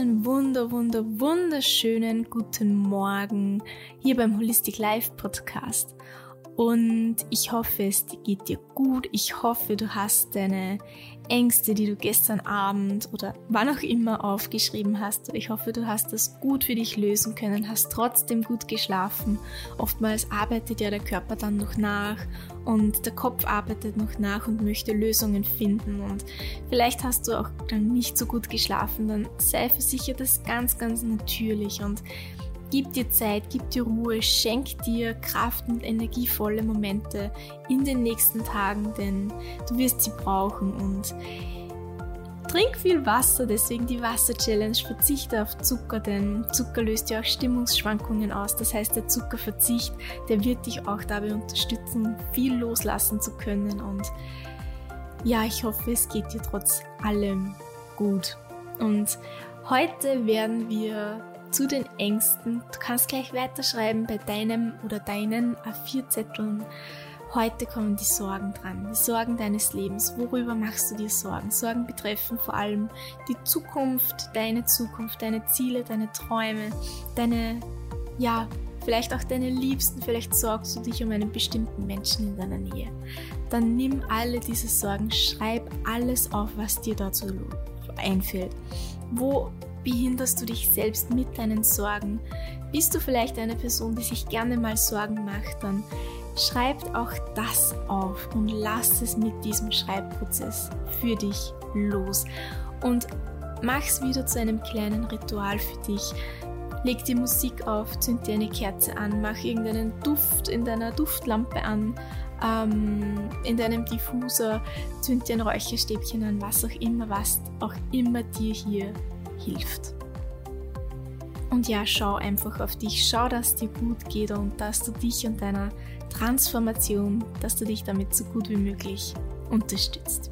einen wunder, wunder, wunderschönen guten Morgen hier beim Holistic Life Podcast. Und ich hoffe, es geht dir gut. Ich hoffe, du hast deine Ängste, die du gestern Abend oder wann auch immer aufgeschrieben hast. Ich hoffe, du hast das gut für dich lösen können, hast trotzdem gut geschlafen. Oftmals arbeitet ja der Körper dann noch nach und der Kopf arbeitet noch nach und möchte Lösungen finden. Und vielleicht hast du auch dann nicht so gut geschlafen, dann sei versichert, das ist ganz, ganz natürlich. Und Gib dir Zeit, gib dir Ruhe, schenk dir Kraft und energievolle Momente in den nächsten Tagen, denn du wirst sie brauchen und trink viel Wasser, deswegen die Wasser-Challenge. Verzichte auf Zucker, denn Zucker löst ja auch Stimmungsschwankungen aus. Das heißt, der Zuckerverzicht, der wird dich auch dabei unterstützen, viel loslassen zu können. Und ja, ich hoffe, es geht dir trotz allem gut. Und heute werden wir zu den Ängsten. Du kannst gleich weiterschreiben bei deinem oder deinen A4-Zetteln. Heute kommen die Sorgen dran, die Sorgen deines Lebens. Worüber machst du dir Sorgen? Sorgen betreffen vor allem die Zukunft, deine Zukunft, deine Ziele, deine Träume, deine, ja, vielleicht auch deine Liebsten. Vielleicht sorgst du dich um einen bestimmten Menschen in deiner Nähe. Dann nimm alle diese Sorgen, schreib alles auf, was dir dazu einfällt. Wo behinderst du dich selbst mit deinen Sorgen? Bist du vielleicht eine Person, die sich gerne mal Sorgen macht? Dann schreib auch das auf und lass es mit diesem Schreibprozess für dich los. Und mach es wieder zu einem kleinen Ritual für dich. Leg die Musik auf, zünd dir eine Kerze an, mach irgendeinen Duft in deiner Duftlampe an, ähm, in deinem Diffuser, zünd dir ein Räucherstäbchen an, was auch immer, was auch immer dir hier hilft. Und ja, schau einfach auf dich, schau, dass dir gut geht und dass du dich und deiner Transformation, dass du dich damit so gut wie möglich unterstützt.